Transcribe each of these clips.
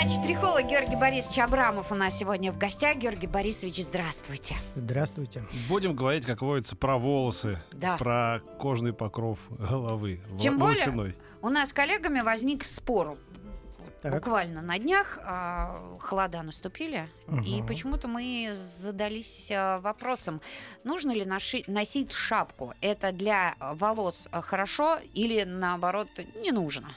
Врач-трихолог Георгий Борисович Абрамов у нас сегодня в гостях. Георгий Борисович, здравствуйте. Здравствуйте. Будем говорить, как водится, про волосы, Да. про кожный покров головы. в- Тем более- волосяной. У нас с коллегами возник спор. Так. Буквально на днях а, холода наступили, и Мгм. почему-то мы задались а, вопросом, нужно ли ноши- носить шапку. Это для волос хорошо или наоборот не нужно?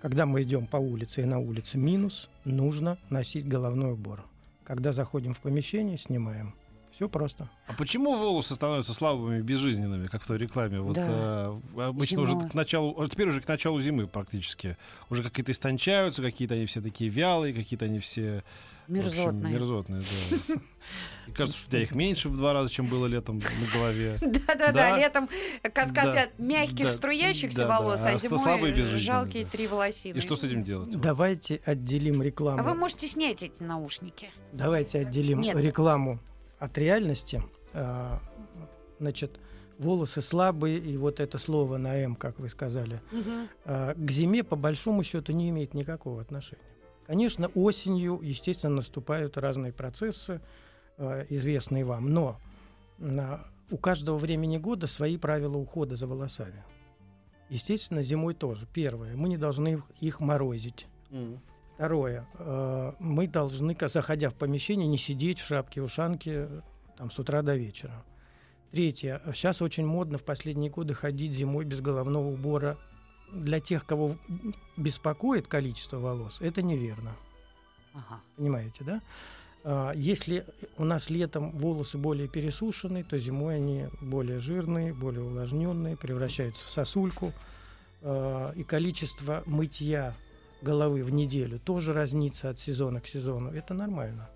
Когда мы идем по улице и на улице минус, нужно носить головной убор. Когда заходим в помещение, снимаем. Все просто. А почему волосы становятся слабыми, безжизненными, как в той рекламе? Вот Да. э, обычно уже Зимой. к началу, а теперь уже к началу зимы практически. Уже какие-то истончаются, какие-то они все такие вялые, какие-то они все общем, Мерзотные. мерзотные, да. И кажется, что у тебя их меньше в два раза, чем было летом на голове. Да-да-да, Да. летом каскад Да. от мягких Да. струящихся волос, А а зимой жалкие да. три волосины. И что с этим делать? Давайте отделим рекламу. А вы можете снять эти наушники. Давайте отделим Нет. рекламу от реальности. А, Значит, волосы слабые, и вот это слово на «М», как вы сказали, а, к зиме по большому счету не имеет никакого отношения. Конечно, осенью, естественно, наступают разные процессы, а, известные вам, но у каждого времени года свои правила ухода за волосами. Естественно, зимой тоже. Первое, мы не должны их- морозить. Мгм. Второе, э, мы должны, заходя в помещение, не сидеть в шапке, ушанке э, там, с утра до вечера. Третье, сейчас очень модно в последние годы ходить зимой без головного убора. Для тех, кого беспокоит количество волос, это неверно. Ага. Понимаете, да? А, Если у нас летом волосы более пересушенные, то зимой они более жирные, более увлажненные, превращаются в сосульку. А, И количество мытья головы в неделю тоже разнится от сезона к сезону. Это нормально.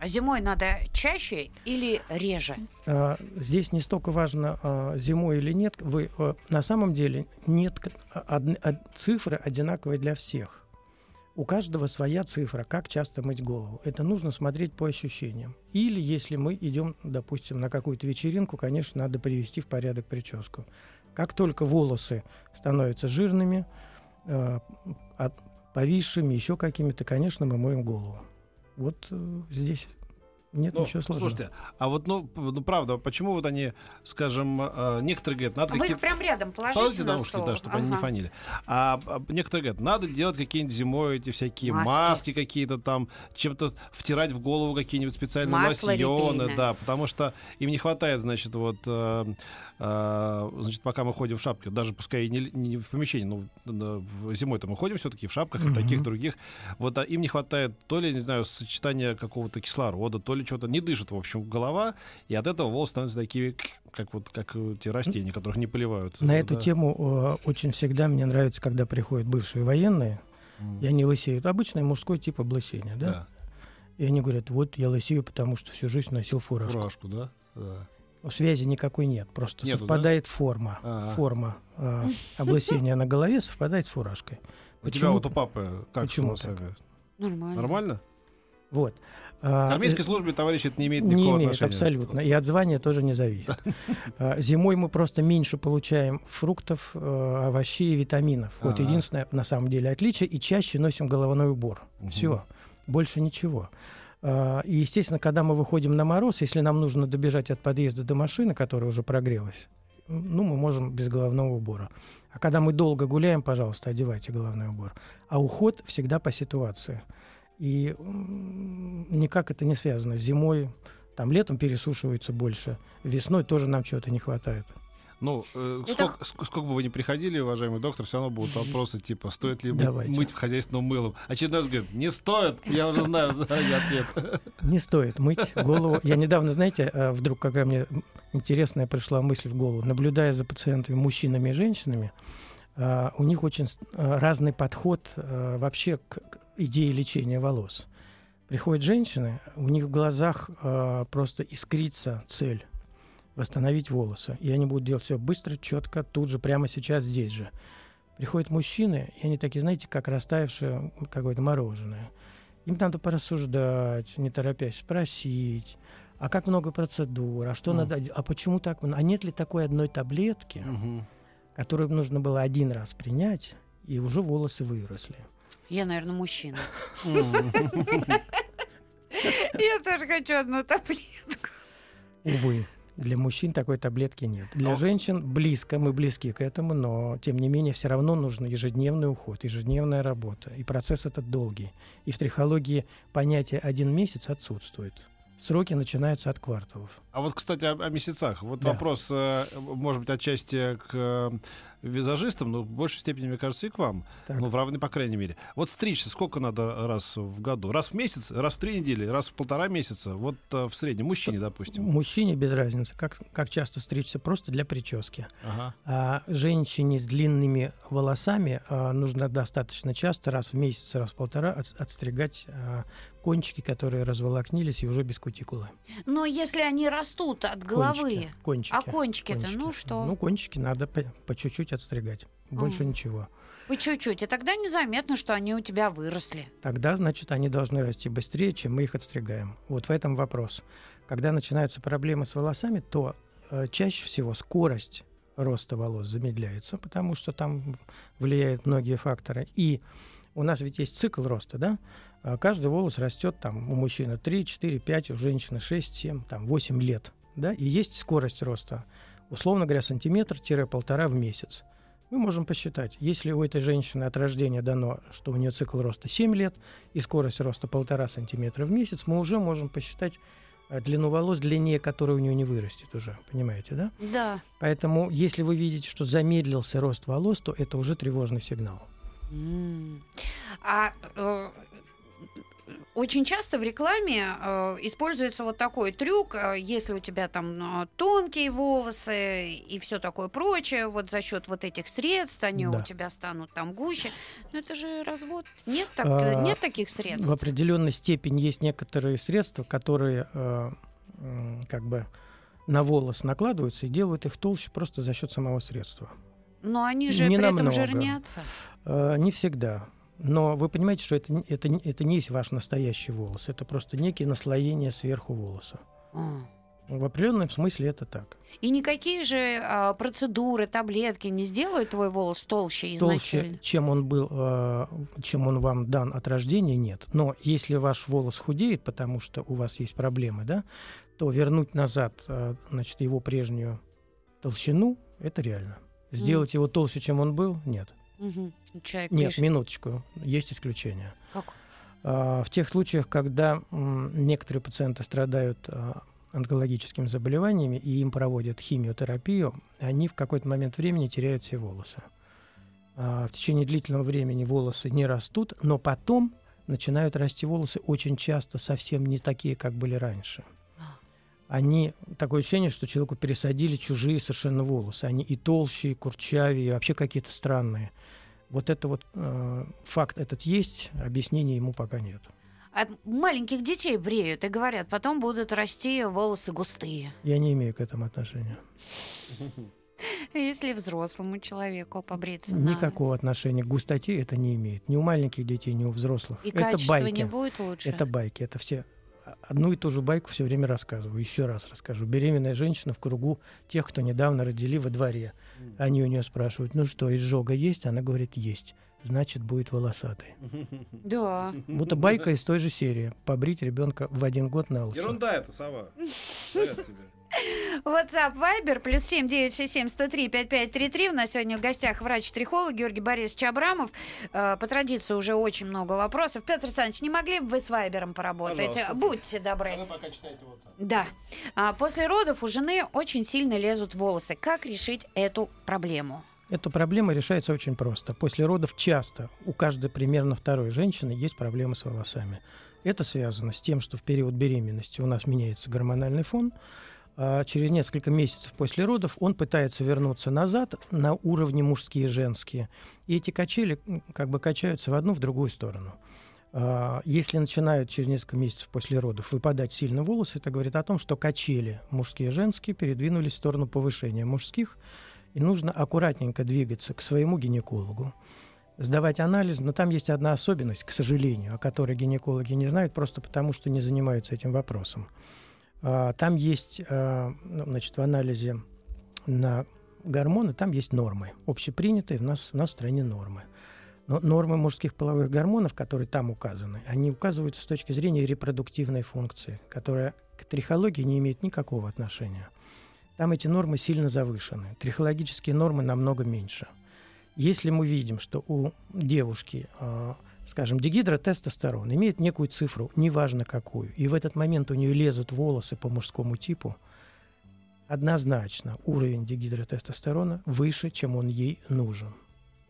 А зимой надо чаще или реже? А, Здесь не столько важно, а, зимой или нет. Вы, а, на самом деле нет цифры одинаковые для всех. У каждого своя цифра, как часто мыть голову. Это нужно смотреть по ощущениям. Или если мы идем, допустим, на какую-то вечеринку, конечно, надо привести в порядок прическу. Как только волосы становятся жирными, повисшими, еще какими-то, конечно, мы моем голову. Вот э, здесь нет Ну, ничего сложного. слушайте, а вот, ну, ну, правда, почему вот они, скажем, э, некоторые говорят, надо Вы их прям рядом положите Положите на наушники, стол. да, чтобы они не Ага. фонили. А, а некоторые говорят, надо делать какие-нибудь зимой эти всякие Маски. маски, какие-то там, чем-то втирать в голову какие-нибудь специальные Масло лосьоны, репейное. да, потому что им не хватает, значит, вот, э, значит, пока мы ходим в шапке, даже пускай не, не в помещении, но зимой-то мы ходим все-таки в шапках и таких других, вот а им не хватает то ли, не знаю, сочетания какого-то кислорода, то ли что-то, не дышит, в общем, голова, и от этого волосы становятся такие, как вот, как эти растения, которых не поливают. На эту Да. тему э, очень всегда мне нравится, когда приходят бывшие военные, М. и они лысеют. Обычное мужской тип облысения, да? Да. И они говорят, вот я лысею, потому что всю жизнь носил фуражку. Фуражку, да? Да. Связи никакой нет, просто Нету, совпадает форма. А. Форма э, облысения на голове совпадает с фуражкой. У тебя Почему вот у так? папы как Почему с волосами? Нормально. Нормально? Вот. К А, армейской э, службе, товарищи, это не имеет Не никакого имеет, отношения. абсолютно. И от звания тоже не зависит. А, Зимой мы просто меньше получаем фруктов, э, овощей и витаминов. Вот единственное, на самом деле, отличие. И чаще носим головной убор. Все. Больше ничего. А, И, естественно, когда мы выходим на мороз, если нам нужно добежать от подъезда до машины, которая уже прогрелась, ну, мы можем без головного убора. А когда мы долго гуляем, пожалуйста, одевайте головной убор. А уход всегда по ситуации. И никак это не связано. Зимой, там летом пересушивается больше, весной тоже нам чего-то не хватает. Ну, э, Это- сколько, ск- сколько бы вы ни приходили, уважаемый доктор, все равно будут вопросы типа, стоит ли мыть- Давайте. мыть хозяйственным мылом. Очередной раз говорит, не стоит, я уже знаю заранее ответ. Не стоит мыть голову. Я недавно, знаете, э, вдруг какая мне интересная пришла мысль в голову. Наблюдая за пациентами, мужчинами и женщинами, э, у них очень э, разный подход вообще к к идее лечения волос. Приходят женщины, у них в глазах э, просто искрится цель. Восстановить волосы. И они будут делать все быстро, четко, тут же, прямо сейчас, здесь же. Приходят мужчины, и они такие, знаете, как растаявшее какое-то мороженое. Им надо порассуждать, не торопясь, спросить, а как много процедур, а что Мгм. надо, а почему так, а нет ли такой одной таблетки, Мгм. которую нужно было один раз принять, и уже волосы выросли. Я, наверное, мужчина. Я тоже хочу одну таблетку. Увы, для мужчин такой таблетки нет. Для А- женщин близко, мы близки к этому, но тем не менее все равно нужен ежедневный уход, ежедневная работа. И процесс этот долгий. И в трихологии понятие один месяц отсутствует. Сроки начинаются от кварталов. А вот, кстати, о, о месяцах. Вот Да. вопрос, э, может быть, отчасти к э, визажистам, но в большей степени, мне кажется, и к вам. Так. Ну, в равной, по крайней мере. Вот стричься сколько надо раз в году? Раз в месяц, раз в три недели, раз в полтора месяца? Вот э, в среднем. Мужчине, допустим. Мужчине без разницы, как, как часто стричься, просто для прически. Ага. А женщине с длинными волосами а, нужно достаточно часто, раз в месяц, раз в полтора, от- отстригать а, кончики, которые разволокнились и уже без кутикулы. Но если они растут от головы, Кончики. кончики. а кончики-то, ну Кончики. что? Ну, кончики надо по, по чуть-чуть отстригать. Больше Ага. ничего. По чуть-чуть, и тогда незаметно, что они у тебя выросли. Тогда, значит, они должны расти быстрее, чем мы их отстригаем. Вот в этом вопрос. Когда начинаются проблемы с волосами, то э, чаще всего скорость роста волос замедляется, потому что там влияют многие факторы. И у нас ведь есть цикл роста, да? А Каждый волос растет там у мужчины 3, 4, 5, у женщины 6, 7, там 8 лет. Да? И есть скорость роста, условно говоря, сантиметр-полтора в месяц. Мы можем посчитать, если у этой женщины от рождения дано, что у нее цикл роста 7 лет и скорость роста полтора сантиметра в месяц, мы уже можем посчитать э, длину волос, длиннее которой у нее не вырастет уже, понимаете, да? Да. Поэтому, если вы видите, что замедлился рост волос, то это уже тревожный сигнал. А э, очень часто в рекламе э, используется вот такой трюк, э, если у тебя там э, тонкие волосы и все такое прочее, вот за счет вот этих средств они Да. у тебя станут там гуще. Но это же развод. Нет, так, А, нет таких средств. В определенной степени есть некоторые средства, которые э, как бы на волос накладываются и делают их толще просто за счет самого средства. Но они же не при этом намного. жирнятся. Э, Не всегда. Но вы понимаете, что это, не- это, это не есть ваш настоящий волос. Это просто некие наслоения сверху волоса. А. В определенном смысле это так. И никакие же а, процедуры, таблетки не сделают твой волос толще Толще, изначально. чем он был, э, чем он вам дан от рождения, нет. Но если ваш волос худеет, потому что у вас есть проблемы, да, то вернуть назад, э, значит, его прежнюю толщину, это реально. Сделать его толще, чем он был, нет. Мгм. Человек Нет, пишет. минуточку, есть исключения. Как? А, В тех случаях, когда некоторые пациенты страдают а, онкологическими заболеваниями и им проводят химиотерапию, они в какой-то момент времени теряют все волосы. А, В течение длительного времени волосы не растут, но потом начинают расти волосы очень часто совсем не такие, как были раньше. Они такое ощущение, что человеку пересадили чужие совершенно волосы. Они и толще, и курчавее, и вообще какие-то странные. Вот это вот э, факт этот есть, объяснения ему пока нет. А маленьких детей бреют и говорят, потом будут расти волосы густые. Я не имею к этому отношения. Если взрослому человеку побриться. Никакого отношения к густоте это не имеет. Ни у маленьких детей, ни у взрослых. И это качество байки. не будет лучше. Это байки. Это все одну и ту же байку все время рассказываю. Еще раз расскажу. Беременная женщина в кругу тех, кто недавно родили во дворе. Они у нее спрашивают, ну что, изжога есть? Она говорит, есть. Значит, будет волосатый. Да. Будто байка из той же серии. Побрить ребенка в один год на лысо. Ерунда это, сова. Говорят тебе. WhatsApp Viber плюс семь девять шесть семь сто три пять пять три три. У нас сегодня в гостях врач-трихолог Георгий Борисович Абрамов. Э, По традиции уже очень много вопросов. Петр Александрович, не могли бы вы с Вайбером поработать? Пожалуйста. Будьте добры. А вы пока читайте WhatsApp. Да. А, после родов у жены очень сильно лезут волосы. Как решить эту проблему? Эта проблема решается очень просто. После родов часто у каждой примерно второй женщины есть проблемы с волосами. Это связано с тем, что в период беременности у нас меняется гормональный фон. А через несколько месяцев после родов он пытается вернуться назад на уровне мужские и женские. И эти качели как бы качаются в одну, в другую сторону. А, Если начинают через несколько месяцев после родов выпадать сильно волосы, это говорит о том, что качели мужские и женские передвинулись в сторону повышения мужских, и нужно аккуратненько двигаться к своему гинекологу, сдавать анализ, но там есть одна особенность, к сожалению, о которой гинекологи не знают просто потому, что не занимаются этим вопросом. А, Там есть, а, ну, значит, в анализе на гормоны, там есть нормы, общепринятые в нас, у нас в стране нормы. Но нормы мужских половых гормонов, которые там указаны, они указываются с точки зрения репродуктивной функции, которая к трихологии не имеет никакого отношения. Там эти нормы сильно завышены. Трихологические нормы намного меньше. Если мы видим, что у девушки, э, скажем, дегидротестостерон имеет некую цифру, неважно какую, и в этот момент у нее лезут волосы по мужскому типу, однозначно уровень дегидротестостерона выше, чем он ей нужен.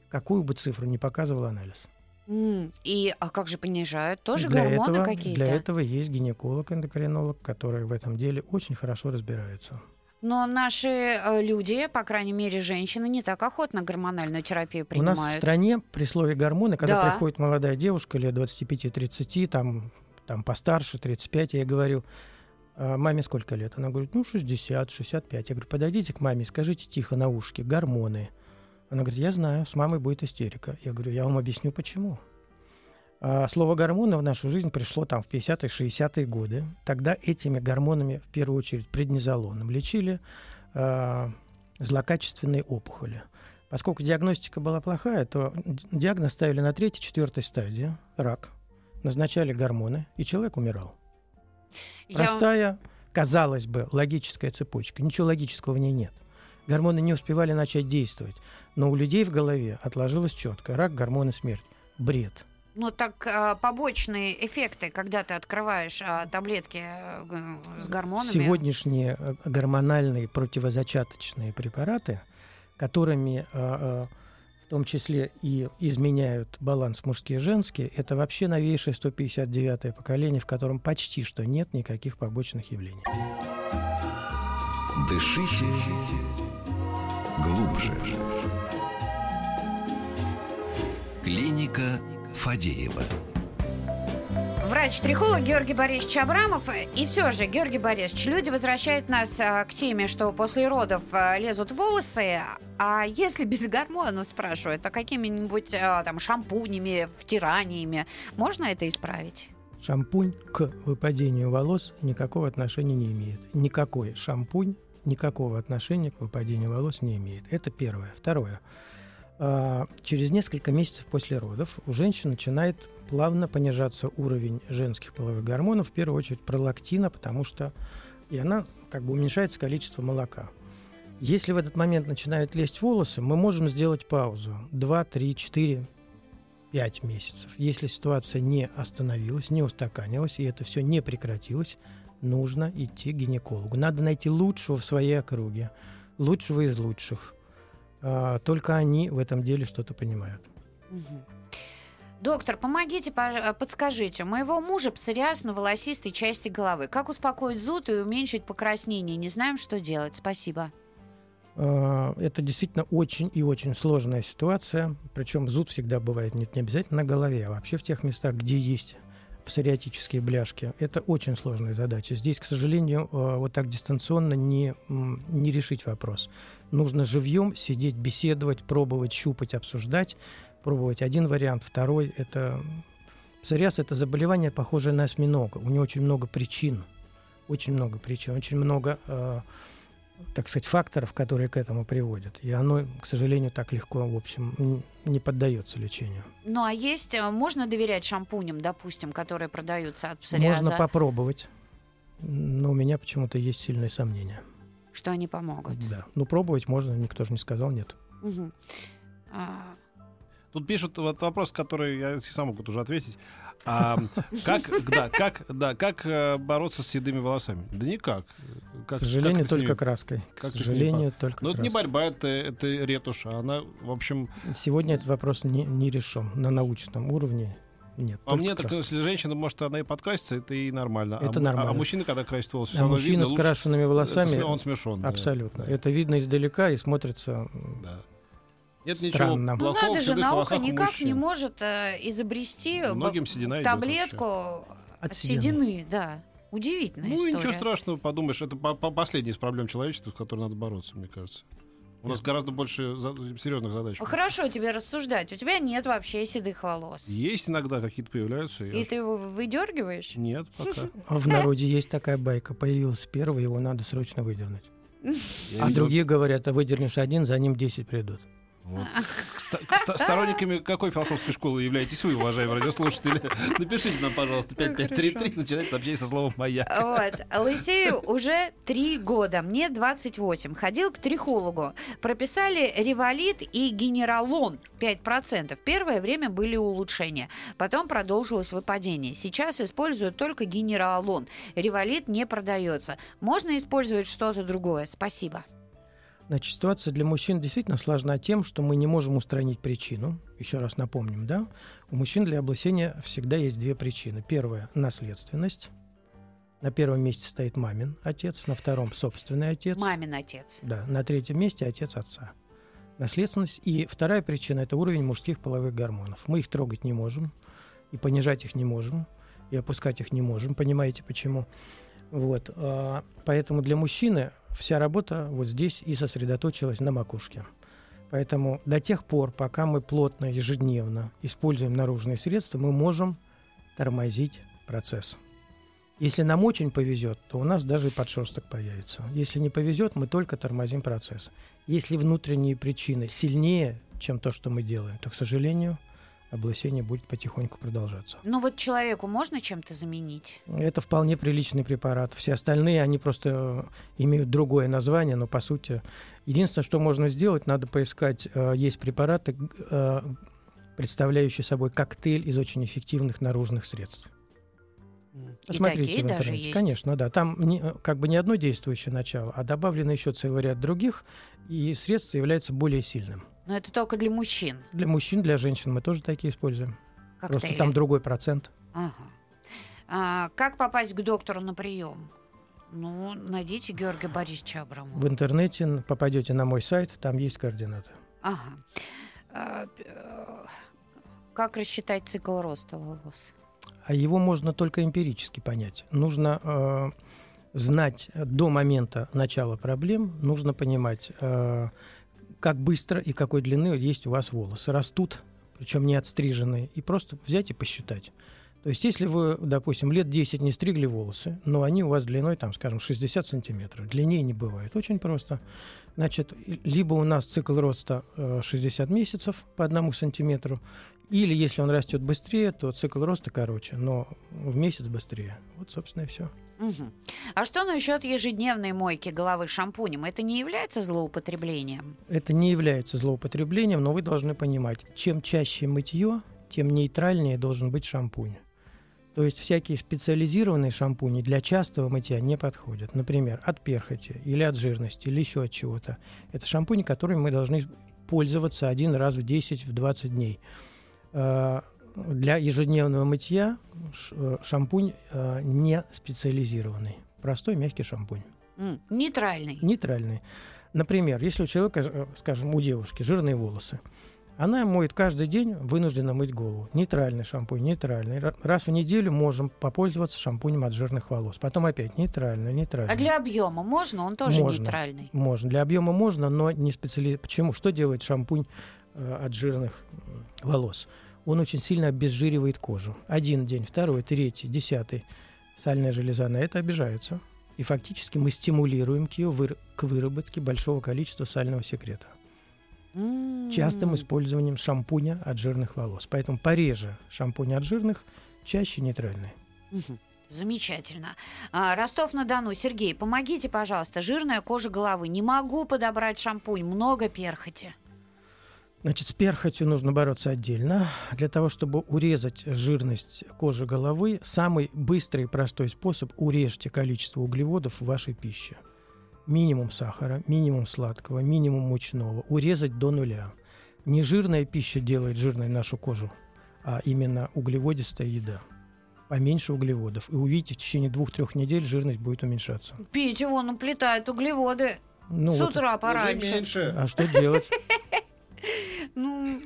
Какую бы цифру ни показывал анализ. М, И а как же понижают? Тоже для гормоны какие-то? Для этого есть гинеколог-эндокринолог, которые в этом деле очень хорошо разбираются. Но наши э, люди, по крайней мере, женщины, не так охотно гормональную терапию У нас в принимают. стране при слове гормоны, когда Да. приходит молодая девушка лет 25-30, там, там постарше, 35, я говорю, «А маме сколько лет? Она говорит, ну, 60, 65. Я говорю, подойдите к маме, скажите тихо на ушке, гормоны. Она говорит, я знаю, с мамой будет истерика. Я говорю, я вам объясню, почему. А слово гормоны в нашу жизнь пришло там в 50-е, 60-е годы. Тогда этими гормонами, в первую очередь преднизолоном, лечили а, злокачественные опухоли. Поскольку диагностика была плохая, то диагноз ставили на третьей, четвертой стадии, рак. Назначали гормоны, и человек умирал. Я- Простая, казалось бы, логическая цепочка. Ничего логического в ней нет. Гормоны не успевали начать действовать. Но у людей в голове отложилось четко. Рак, гормоны, смерть. Бред. Ну так а, побочные эффекты, когда ты открываешь а, таблетки э, с гормонами. Сегодняшние э, гормональные противозачаточные препараты, которыми э, в том числе и изменяют баланс мужские и женские, это вообще новейшее 159-е поколение, в котором почти что нет никаких побочных явлений. Дышите глубже. Клиника Фадеева. Врач-трихолог Георгий Борисович Абрамов. И все же, Георгий Борисович, люди возвращают нас а, к теме, что после родов а, лезут волосы. А если без гормонов, спрашивают, а какими-нибудь а, там шампунями, втираниями, можно это исправить? Шампунь к выпадению волос никакого отношения не имеет. Никакой шампунь никакого отношения к выпадению волос не имеет. Это первое. Второе. А, Через несколько месяцев после родов у женщин начинает плавно понижаться уровень женских половых гормонов, в первую очередь пролактина, потому что и она как бы уменьшается количество молока. Если в этот момент начинают лезть волосы, мы можем сделать паузу 2, 3, 4, 5 месяцев. Если ситуация не остановилась, не устаканилась, и это все не прекратилось, нужно идти к гинекологу. Надо найти лучшего в своей округе, лучшего из лучших. А, Только они в этом деле что-то понимают. Доктор, помогите, пож- подскажите. У моего мужа псориаз на волосистой части головы. Как успокоить зуд и уменьшить покраснение? Не знаем, что делать. Спасибо. А, Это действительно очень и очень сложная ситуация. Причем зуд всегда бывает не, не обязательно на голове, а вообще в тех местах, где есть псориатические бляшки. Это очень сложная задача. Здесь, к сожалению, э, вот так дистанционно не, не решить вопрос. Нужно живьем сидеть, беседовать, пробовать, щупать, обсуждать. Пробовать один вариант, второй. Это псориаз – это заболевание, похожее на осьминога. У него очень много причин. Очень много причин. Очень много э, так сказать, факторов, которые к этому приводят. И оно, к сожалению, так легко, в общем, не поддается лечению. Ну а есть, э, можно доверять шампуням, допустим, которые продаются от псориаза, Можно попробовать, но у меня почему-то есть сильные сомнения. что они помогут? Да. Ну, пробовать можно, никто же не сказал нет. Мгм. А, Тут пишут вот вопрос, который я сам могу уже ответить. А, как, да, как, да, как э, бороться с седыми волосами? Да никак. Как, к сожалению, как только ними- краской. К как ними сожалению, только Ну, это не краской. борьба, это, это ретушь. а Она, в общем, Сегодня этот вопрос не, не решен на научном уровне. Нет. а мне так, краской. если женщина, может, она и подкрасится, это и нормально. А Это му- а- нормально. А, мужчина, когда красит волосы, А мужчина видно, с крашенными это волосами, сме- он смешон. абсолютно. Да. Это видно издалека и смотрится Да. Нет ничего Странно. Ну плохого надо в же, наука никак мужчин. не может э, изобрести Многим седина таблетку от, От седины. седины. да. Удивительная Ну, история. ничего страшного, подумаешь, это по- по- последняя из проблем человечества, с которой надо бороться, мне кажется. У нас гораздо больше за- серьезных задач. Хорошо тебе рассуждать. У тебя нет вообще седых волос. Есть иногда какие-то появляются. И ж- ты его выдергиваешь? Нет, пока. А В народе есть такая байка. Появился первый, его надо срочно выдернуть. А другие говорят, а выдернешь один, за ним 10 придут. Вот. Сторонниками какой философской школы являетесь вы, уважаемые радиослушатели? Напишите нам, пожалуйста, 5533, начинайте сообщение со словом «моя». Вот. Лысею уже три года, мне 28. Ходил к трихологу. Прописали револит и генералон 5%. Первое время были улучшения. Потом продолжилось выпадение. Сейчас используют только генералон. Револит не продается. Можно использовать что-то другое. Спасибо. Значит, ситуация для мужчин действительно сложна тем, что мы не можем устранить причину. Еще раз напомним, да? У мужчин для облысения всегда есть две причины. Первая – наследственность. На первом месте стоит мамин отец, на втором – собственный отец. Мамин отец. Да, на третьем месте отец отца. Наследственность. И вторая причина – это уровень мужских половых гормонов. Мы их трогать не можем, и понижать их не можем, и опускать их не можем. Понимаете, почему? Вот. а, Поэтому для мужчины вся работа вот здесь и сосредоточилась на макушке. Поэтому до тех пор, пока мы плотно, ежедневно используем наружные средства, мы можем тормозить процесс. Если нам очень повезет, то у нас даже и подшерсток появится. Если не повезет, мы только тормозим процесс. Если внутренние причины сильнее, чем то, что мы делаем, то, к сожалению, облысение будет потихоньку продолжаться. Ну вот человеку можно чем-то заменить? Это вполне приличный препарат. Все остальные, они просто э, имеют другое название, но по сути... Единственное, что можно сделать, надо поискать, э, есть препараты, э, представляющие собой коктейль из очень эффективных наружных средств. И такие в даже есть? Конечно, да. Там не- как бы не одно действующее начало, а добавлено еще целый ряд других, и средство является более сильным. Но это только для мужчин. Для мужчин, для женщин мы тоже такие используем. Просто Коктейли. там другой процент. Ага. А, как попасть к доктору на прием? Ну, найдите Георгия Борисовича Абрамова. В интернете попадете на мой сайт, там есть координаты. Ага. А, как рассчитать цикл роста волос? А его можно только эмпирически понять. Нужно э, знать до момента начала проблем, нужно понимать, э, как быстро и какой длины есть у вас волосы. Растут, причем не отстриженные, и просто взять и посчитать. То есть, если вы, допустим, лет 10 не стригли волосы, но они у вас длиной, там, скажем, 60 сантиметров, длиннее не бывает. Очень просто. Значит, либо у нас цикл роста э, 60 месяцев по одному сантиметру, или если он растет быстрее, то цикл роста короче, но в месяц быстрее. Вот, собственно, и все. Мгм. А что насчет ежедневной мойки головы шампунем? Это не является злоупотреблением? Это не является злоупотреблением, но вы должны понимать, чем чаще мытье, тем нейтральнее должен быть шампунь. То есть всякие специализированные шампуни для частого мытья не подходят. Например, от перхоти или от жирности или еще от чего-то. Это шампуни, которыми мы должны пользоваться один раз в 10-20 дней. Э, Для ежедневного мытья э, шампунь э, не специализированный. Простой мягкий шампунь. Нейтральный. Нейтральный. Например, если у человека, э, скажем, у девушки жирные волосы, она моет каждый день, вынуждена мыть голову. Нейтральный шампунь, нейтральный. Ра- Раз в неделю можем попользоваться шампунем от жирных волос. Потом опять нейтральный, нейтральный. А для объема можно? Он тоже Можно. нейтральный. Можно. Для объема можно, но не специали... Почему? Что делает шампунь э, от жирных волос? Он очень сильно обезжиривает кожу. Один день, второй, третий, десятый. Сальная железа на это обижается. И фактически мы стимулируем к, ее выр- к выработке большого количества сального секрета. Частым использованием шампуня от жирных волос. Поэтому пореже шампунь от жирных, чаще нейтральный. Мгм. Замечательно. А, Ростов-на-Дону. Сергей, помогите, пожалуйста. Жирная кожа головы. Не могу подобрать шампунь. Много перхоти. Значит, с перхотью нужно бороться отдельно. Для того, чтобы урезать жирность кожи головы, самый быстрый и простой способ – урежьте количество углеводов в вашей пище. Минимум сахара, минимум сладкого, минимум мучного. Урезать до нуля. Не жирная пища делает жирной нашу кожу, а именно углеводистая еда. Поменьше углеводов. И увидите, в течение двух-трех недель жирность будет уменьшаться. Пить вон уплетает углеводы Ну с вот, утра Уже пораньше. меньше. а что делать? Ну,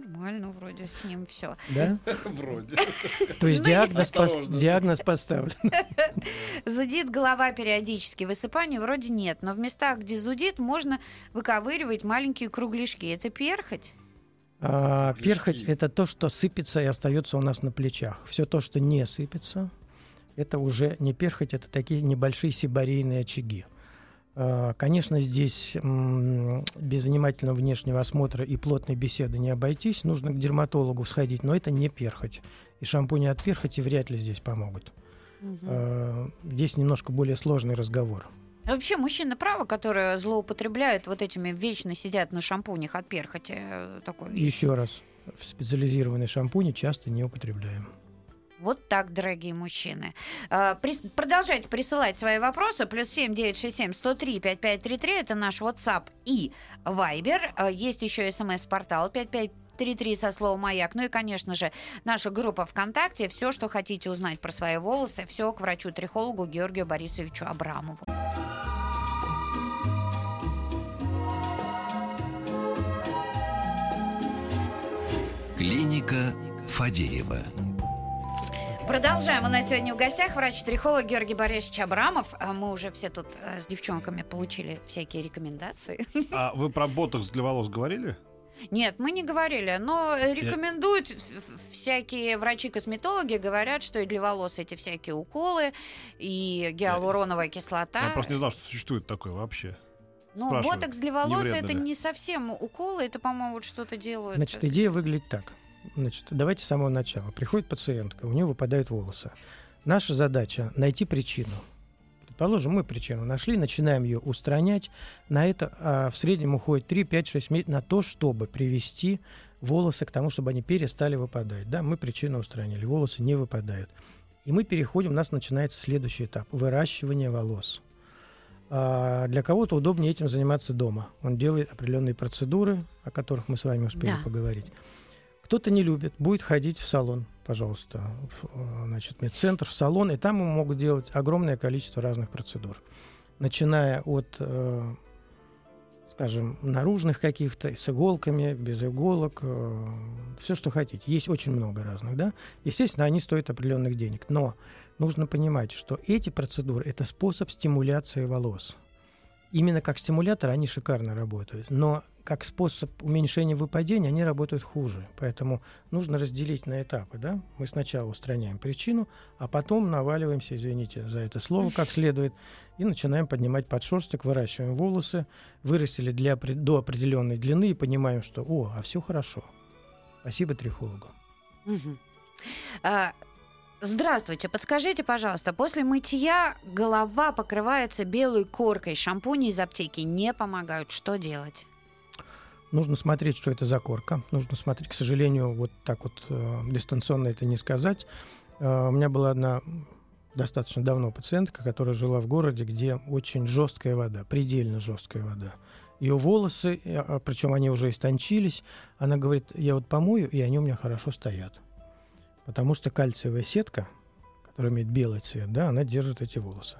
нормально вроде с ним все. Да? Вроде. То есть Ну, диагноз, поставлен. Зудит голова периодически, высыпаний вроде нет, но в местах, где зудит, можно выковыривать маленькие кругляшки. Это перхоть? А, перхоть – это то, что сыпется и остается у нас на плечах. Все то, что не сыпется, это уже не перхоть, это такие небольшие сибарейные очаги. А, Конечно, здесь без внимательного внешнего осмотра и плотной беседы не обойтись. Нужно к дерматологу сходить, но это не перхоть. И шампуни от перхоти вряд ли здесь помогут. А, Здесь немножко более сложный разговор. А Вообще, мужчины правы, которые злоупотребляют вот этими, вечно сидят на шампунях от перхоти. э, Такой Еще раз, в специализированные шампуни часто не употребляем. Вот так, дорогие мужчины. А, Продолжайте присылать свои вопросы. Плюс семь девять шесть семь сто три пять пять три три. Это наш WhatsApp и Viber. А, Есть еще смс-портал 5533 со словом «Маяк». Ну и, конечно же, наша группа ВКонтакте. Все, что хотите узнать про свои волосы, все к врачу-трихологу Георгию Борисовичу Абрамову. Клиника Фадеева. Продолжаем. У нас сегодня в гостях врач-трихолог Георгий Борисович Абрамов. А Мы уже все тут э, с девчонками получили всякие рекомендации. А вы про ботокс для волос говорили? Нет, мы не говорили, но рекомендуют в- всякие врачи-косметологи, говорят, что и для волос эти всякие уколы, и гиалуроновая кислота. Я просто не знал, что существует такое вообще. Спрашиваю, ботокс для волос вредно это ли? не совсем уколы, это, по-моему, вот что-то делают. Значит, идея выглядит так. Значит, давайте с самого начала. Приходит пациентка, у нее выпадают волосы. Наша задача найти причину. Предположим, мы причину нашли, начинаем ее устранять. На это а, в среднем уходит 3, 5, 6 месяцев на то, чтобы привести волосы к тому, чтобы они перестали выпадать. Да, мы причину устранили, волосы не выпадают. И мы переходим, у нас начинается следующий этап – выращивание волос. А, для кого-то удобнее этим заниматься дома. Он делает определенные процедуры, о которых мы с вами успели Да. поговорить. Кто-то не любит, будет ходить в салон, пожалуйста, в, э, значит, медцентр, в салон, и там ему могут делать огромное количество разных процедур. Начиная от, э, скажем, наружных каких-то, с иголками, без иголок, все, что хотите. Есть очень много разных, да. Естественно, они стоят определенных денег, но нужно понимать, что эти процедуры – это способ стимуляции волос. Именно как стимулятор они шикарно работают, но как способ уменьшения выпадения они работают хуже. Поэтому нужно разделить на этапы. Да? Мы сначала устраняем причину, а потом наваливаемся, извините за это слово, как следует, и начинаем поднимать подшерсток, выращиваем волосы, вырастили для, до определенной длины и понимаем, что «О, а все хорошо». Спасибо трихологу. А, Здравствуйте, подскажите, пожалуйста, после мытья голова покрывается белой коркой, шампуни из аптеки не помогают. Что делать? Нужно смотреть, что это за корка. Нужно смотреть, к сожалению, вот так вот э, дистанционно это не сказать. Э, у меня была одна достаточно давно пациентка, которая жила в городе, где очень жесткая вода, предельно жесткая вода. Ее волосы, причем они уже истончились, она говорит, я вот помою, и они у меня хорошо стоят. Потому что кальциевая сетка, которая имеет белый цвет, да, она держит эти волосы.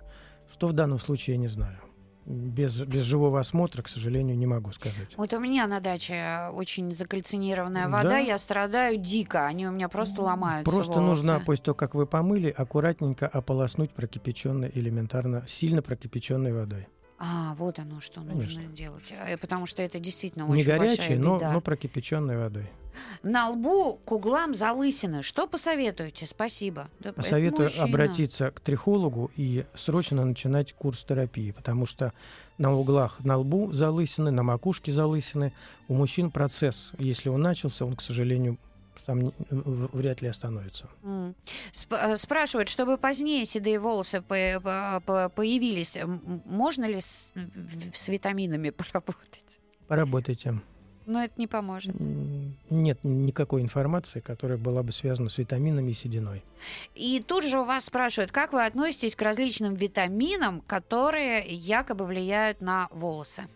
Что в данном случае, я не знаю. Без, без живого осмотра, к сожалению, не могу сказать. Вот у меня на даче очень закальцинированная Да? вода, я страдаю дико, они у меня просто ломаются. Просто волосы. нужно, после того, как вы помыли, аккуратненько ополоснуть прокипяченной, элементарно, сильно прокипяченной водой. А, вот оно, что нужно Конечно. делать. Э, Потому что это действительно не очень большая горячей, но, беда. но прокипяченной водой. На лбу к углам залысины. Что посоветуете? Спасибо. Да, это Советую мужчина. обратиться к трихологу и срочно начинать курс терапии, потому что на углах на лбу залысины, на макушке залысины. У мужчин процесс, если он начался, он, к сожалению, в- вряд ли остановится. М. Сп- э, Спрашивают, чтобы позднее седые волосы по- по- по- появились, можно ли с, с витаминами поработать? Поработайте. Но это не поможет. Нет никакой информации, которая была бы связана с витаминами и сединой. И тут же у вас спрашивают, как вы относитесь к различным витаминам, которые якобы влияют на волосы?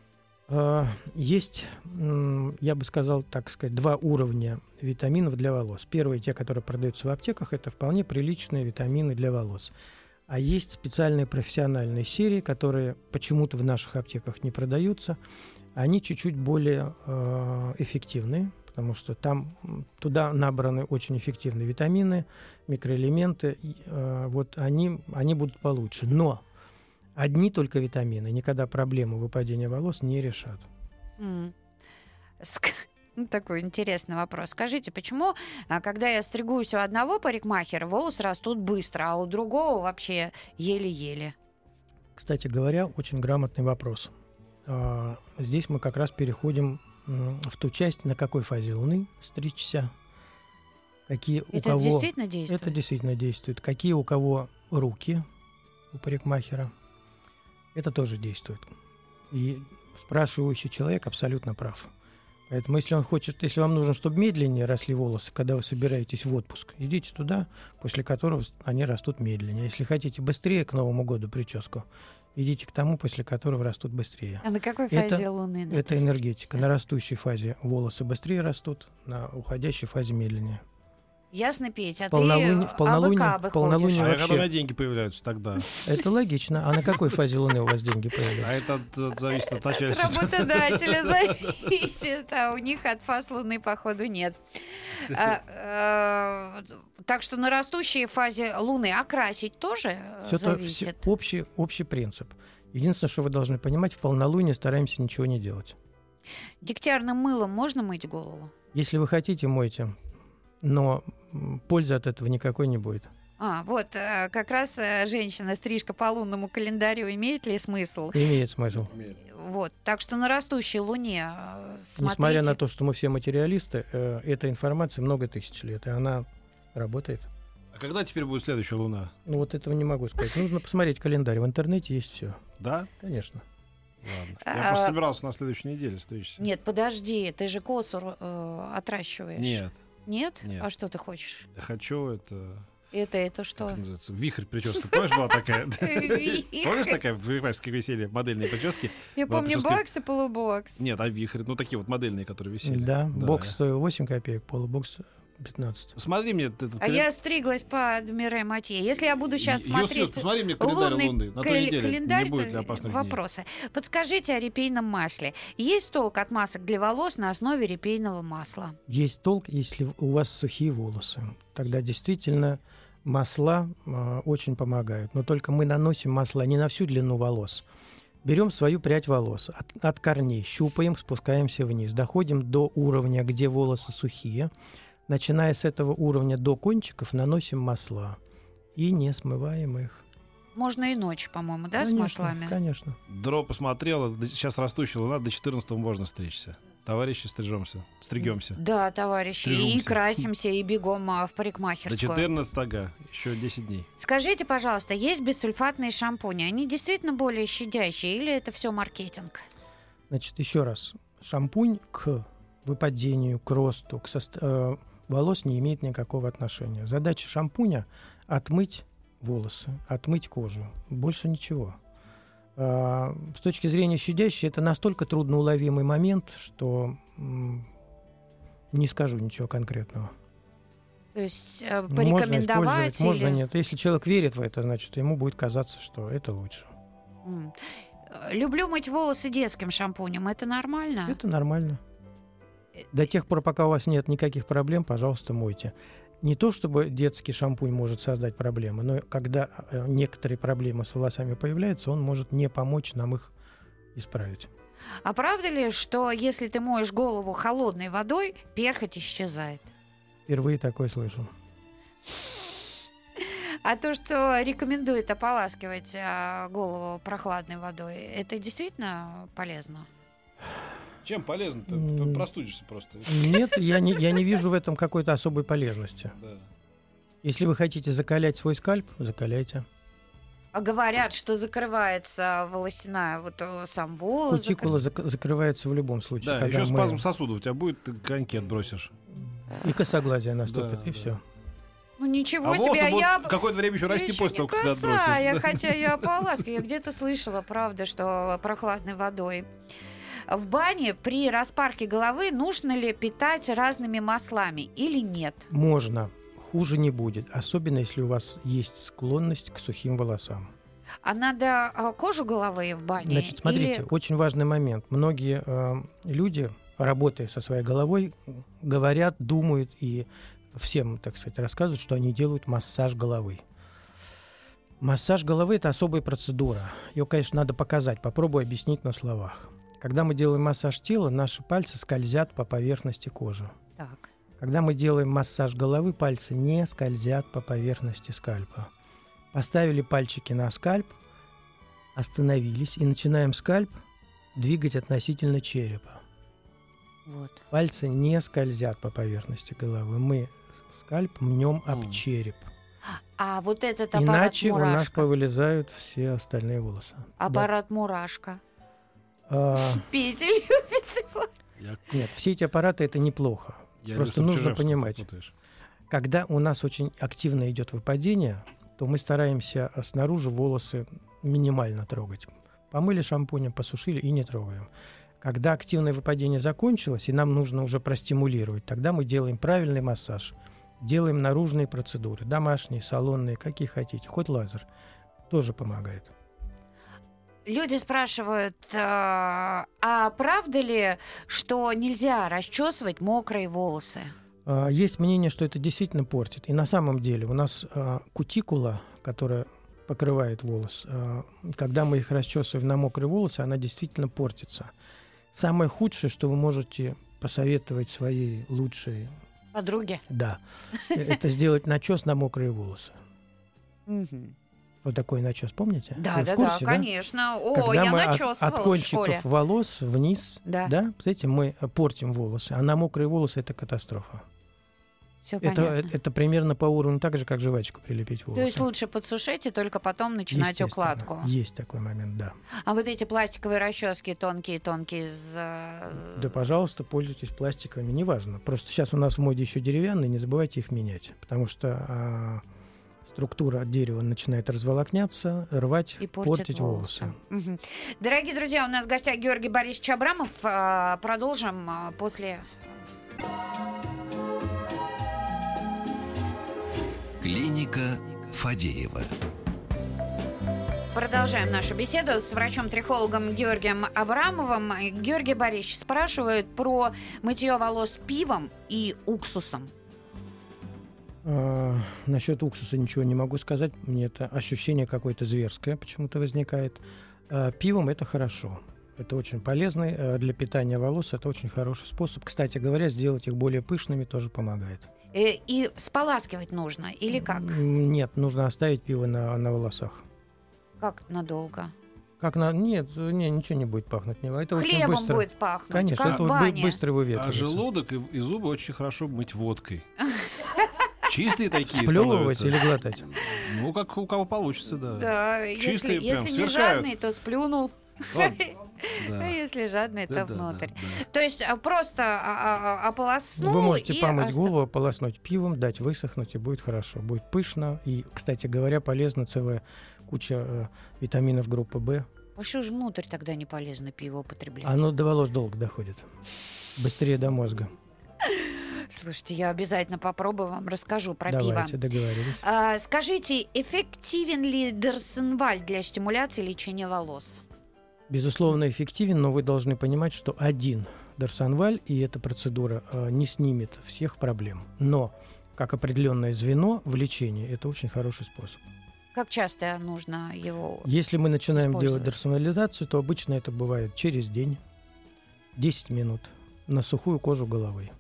А, Есть, я бы сказал, так сказать, два уровня витаминов для волос. Первые, те, которые продаются в аптеках, это вполне приличные витамины для волос. А есть специальные профессиональные серии, которые почему-то в наших аптеках не продаются. они чуть-чуть более э, эффективны, потому что там туда набраны очень эффективные витамины, микроэлементы. э, вот они, они будут получше. Но одни только витамины никогда проблему выпадения волос не решат. М. Ск- ну, Такой интересный вопрос. Скажите, почему, а, когда я стригусь у одного парикмахера, волосы растут быстро, а у другого вообще еле-еле? Кстати говоря, очень грамотный вопрос. А, Здесь мы как раз переходим в ту часть, на какой фазе Луны стричься, какие у Это кого... действительно действует? Это действительно действует. Какие у кого руки у парикмахера, это тоже действует. И спрашивающий человек абсолютно прав. Поэтому, если он хочет, если вам нужно, чтобы медленнее росли волосы, когда вы собираетесь в отпуск, идите туда, после которого они растут медленнее. Если хотите быстрее к Новому году прическу, идите к тому, после которого растут быстрее. А на какой Это- фазе Луны? Это энергетика. На растущей фазе волосы быстрее растут, на уходящей фазе медленнее. Ясно, Петь, а Полнолуние- ты в полнолуние- абы-кабы в полнолуние А вообще- когда у меня деньги появляются тогда? Это логично. А на какой фазе Луны у вас деньги А появляются? это от- от- зависит от От начальства. работодателя зависит, а у них от фаз Луны, походу, нет. А, э, Так что на растущей фазе Луны окрасить тоже э, зависит? все- общий, общий принцип. Единственное, что вы должны понимать, в полнолуние стараемся ничего не делать. Дегтярным мылом можно мыть голову? Если вы хотите, мойте, но пользы от этого никакой не будет. А, вот, э, как раз э, женщина, стрижка по лунному календарю, имеет ли смысл? Имеет смысл. Вот, так что на растущей Луне э, смотрите. Несмотря на то, что мы все материалисты, э, эта информация много тысяч лет, и она работает. А когда теперь будет следующая луна? Ну вот этого не могу сказать. Нужно посмотреть календарь. В интернете есть все. Да? Конечно. Ладно. А- Я просто собирался на следующей неделе стричься. Нет, подожди, ты же косу э, отращиваешь. Нет, Нет? Нет. А что ты хочешь? я хочу это... Это, это Как что? это называется? Вихрь прическа. Помнишь, была такая? Помнишь такая в парикмахерской висели модельные прически? Я помню бакс и полубокс. Нет, а вихрь. Ну, такие вот модельные, которые висели. Да, бокс стоил 8 копеек, полубокс 15. Смотри мне этот А я стриглась под Мире Матье. Если я буду сейчас Юс, Юс, смотреть посмотри мне календарь лунный Луны. На той кал- неделе календарь, не будет ли опасных дней? вопросы. Подскажите о репейном масле. Есть толк от масок для волос на основе репейного масла? Есть толк, если у вас сухие волосы. Тогда действительно масла э, очень помогают. Но только мы наносим масла не на всю длину волос. Берем свою прядь волос от, от корней, щупаем, спускаемся вниз, доходим до уровня, где волосы сухие. Начиная с этого уровня до кончиков наносим масла и не смываем их. Можно и ночью, по-моему, да, с Конечно, маслами? Конечно. Дро посмотрела, сейчас растущая луна, до 14 можно стричься. Товарищи, стрижемся, стригемся. Да, товарищи, и Стрижемся. красимся, и бегом а, в До парикмахерскую. 14 ага, еще 10 дней. Скажите, пожалуйста, есть бессульфатные шампуни? Они действительно более щадящие или это все маркетинг? Значит, еще раз. Шампунь к выпадению, к росту, к сост- э, волос не имеет никакого отношения. Задача шампуня – отмыть волосы, отмыть кожу. Больше ничего. А, С точки зрения щадящей, это настолько трудноуловимый момент, что м, не скажу ничего конкретного. То есть э, Можно порекомендовать можно или- нет. Если человек верит в это, значит, ему будет казаться, что это лучше. Э, Люблю мыть волосы детским шампунем. Это нормально? Это нормально. До тех пор, пока у вас нет никаких проблем, пожалуйста, мойте. Не то, чтобы детский шампунь может создать проблемы, но когда э, некоторые проблемы с волосами появляются, он может не помочь нам их исправить. А правда ли, что если ты моешь голову холодной водой, перхоть исчезает? Впервые такое слышу. А то, что рекомендует ополаскивать а, голову прохладной водой, это действительно полезно? Чем полезно-то? М. Простудишься просто. Нет, я не, я не вижу в этом какой-то особой полезности. Да. Если вы хотите закалять свой скальп, закаляйте. А говорят, что закрывается волосяная, вот э, сам волос. Кутикула зак- закрывается в любом случае. Да, еще мы- спазм сосудов у тебя будет, ты коньки отбросишь. И косоглазие наступит, Да, и да. все. Ну ничего а себе, а я... какое-то время еще я расти после того, как ты отбросишь. хотя я ополаскиваю. Я где-то слышала, правда, что прохладной водой. В бане при распарке головы нужно ли питать разными маслами или нет? Можно. Хуже не будет. Особенно, если у вас есть склонность к сухим волосам. А надо а, кожу головы в бане? Значит, смотрите, или... очень важный момент. Многие э, люди, работая со своей головой, говорят, думают и всем, так сказать, рассказывают, что они делают массаж головы. Массаж головы – это особая процедура. Ее, конечно, надо показать. Попробую объяснить на словах. Когда мы делаем массаж тела, наши пальцы скользят по поверхности кожи. Так. Когда мы делаем массаж головы, пальцы не скользят по поверхности скальпа. Поставили пальчики на скальп, остановились и начинаем скальп двигать относительно черепа. Вот. Пальцы не скользят по поверхности головы. Мы скальп мнем об череп. А вот этот аппарат Иначе у нас мурашка. повылезают все остальные волосы. Да. Аппарат мурашка. А, Петя любит его. Нет, все эти аппараты это неплохо. я Просто Люстру нужно понимать. Когда у нас очень активно идет выпадение, то мы стараемся а, снаружи волосы минимально трогать. Помыли шампунем, посушили и не трогаем. Когда активное выпадение закончилось, и нам нужно уже простимулировать, тогда мы делаем правильный массаж. Делаем наружные процедуры, домашние, салонные, какие хотите, хоть лазер. Тоже помогает. Люди спрашивают, а, а правда ли, что нельзя расчесывать мокрые волосы? А, Есть мнение, что это действительно портит. И на самом деле у нас а, кутикула, которая покрывает волос, когда мы их расчесываем на мокрые волосы, она действительно портится. Самое худшее, что вы можете посоветовать своей лучшей, Подруги? да, это сделать начес на мокрые волосы. Что такое начес, помните? Да, Вы в да, курсе, да, конечно. О, Когда я мы от, начесывала от в кончиков школе. волос вниз, Да. да, этим мы э, портим волосы, а на мокрые волосы это катастрофа. Все Это, понятно. это примерно по уровню так же, как жвачку прилепить волосы. То есть лучше подсушить и только потом начинать укладку. Есть такой момент, да. А вот эти пластиковые расчески тонкие-тонкие э, Да, пожалуйста, пользуйтесь пластиковыми, неважно. Просто сейчас у нас в моде еще деревянные, не забывайте их менять, потому что а, структура от дерева начинает разволокняться, рвать, И портит, портить волосы. волосы. Дорогие друзья, у нас в гостях Георгий Борисович Абрамов. А, Продолжим а, после... Клиника Фадеева. Продолжаем нашу беседу с врачом-трихологом Георгием Абрамовым. Георгий Борисович спрашивает про мытье волос пивом и уксусом. А, насчет уксуса ничего не могу сказать. Мне это ощущение какое-то зверское почему-то возникает. А, пивом это хорошо. Это очень полезный э, для питания волос. Это очень хороший способ. Кстати говоря, сделать их более пышными тоже помогает. Э, И споласкивать нужно или как? Нет, нужно оставить пиво на, на волосах. Как надолго? Как на... Нет, не, ничего не будет пахнуть. не- Это очень Хлебом быстро. будет пахнуть, Конечно, как это быстро А выветривается. желудок и, и зубы очень хорошо мыть водкой. Чистые такие Сплевывать или глотать? Ну, как у кого получится, да. Да, если, Чистые прям если не жадный, то сплюнул. А да. если жадный, то Да, внутрь. да, да. То есть а, просто а, а, ополоснул Вы можете и помыть голову, ополоснуть пивом, дать высохнуть, и будет хорошо. Будет пышно. И, кстати говоря, полезно целая куча э, витаминов группы В. А что же внутрь тогда не полезно пиво употреблять? Оно до волос долго доходит. Быстрее до мозга. Слушайте, я обязательно попробую, вам расскажу про Давайте, пиво. договорились. А, скажите, эффективен ли Дерсенваль для стимуляции лечения волос? Безусловно, эффективен, но вы должны понимать, что один Дарсонваль и эта процедура э, не снимет всех проблем. Но как определенное звено в лечении, это очень хороший способ. Как часто нужно его... Если мы начинаем делать дарсонализацию, то обычно это бывает через день, 10 минут на сухую кожу головы.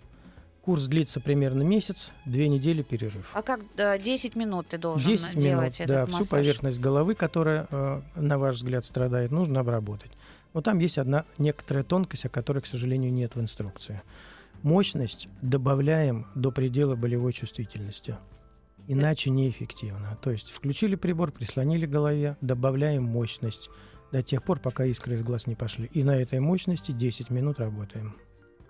Курс длится примерно месяц, две недели перерыв. А как э, 10 минут ты должен 10 делать минут, этот да, массаж? всю поверхность головы, которая, э, на ваш взгляд, страдает, нужно обработать. Но там есть одна некоторая тонкость, о которой, к сожалению, нет в инструкции. Мощность добавляем до предела болевой чувствительности. Иначе неэффективно. То есть включили прибор, прислонили к голове, добавляем мощность до тех пор, пока искры из глаз не пошли. И на этой мощности 10 минут работаем.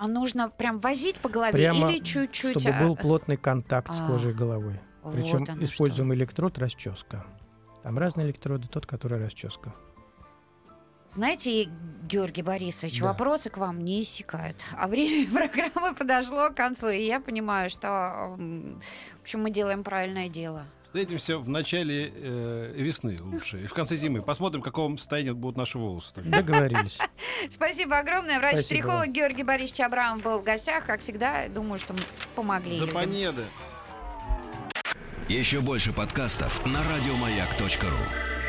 А нужно прям возить по голове Прямо, или чуть-чуть? Чтобы а, был плотный контакт с а, кожей головы. вот Причем оно используем электрод расческа. Там разные электроды, тот, который расческа. Знаете, Георгий Борисович, Да. вопросы к вам не иссякают. А время программы подошло к концу, и я понимаю, что в общем, мы делаем правильное дело. Встретимся в начале э, весны лучше. И в конце зимы. Посмотрим, в каком состоянии будут наши волосы. тогда. Договорились. Спасибо огромное. Вам. Георгий Борисович Абрамов был в гостях. Как всегда, думаю, что мы помогли До понеды. Еще больше подкастов на радиомаяк.ру.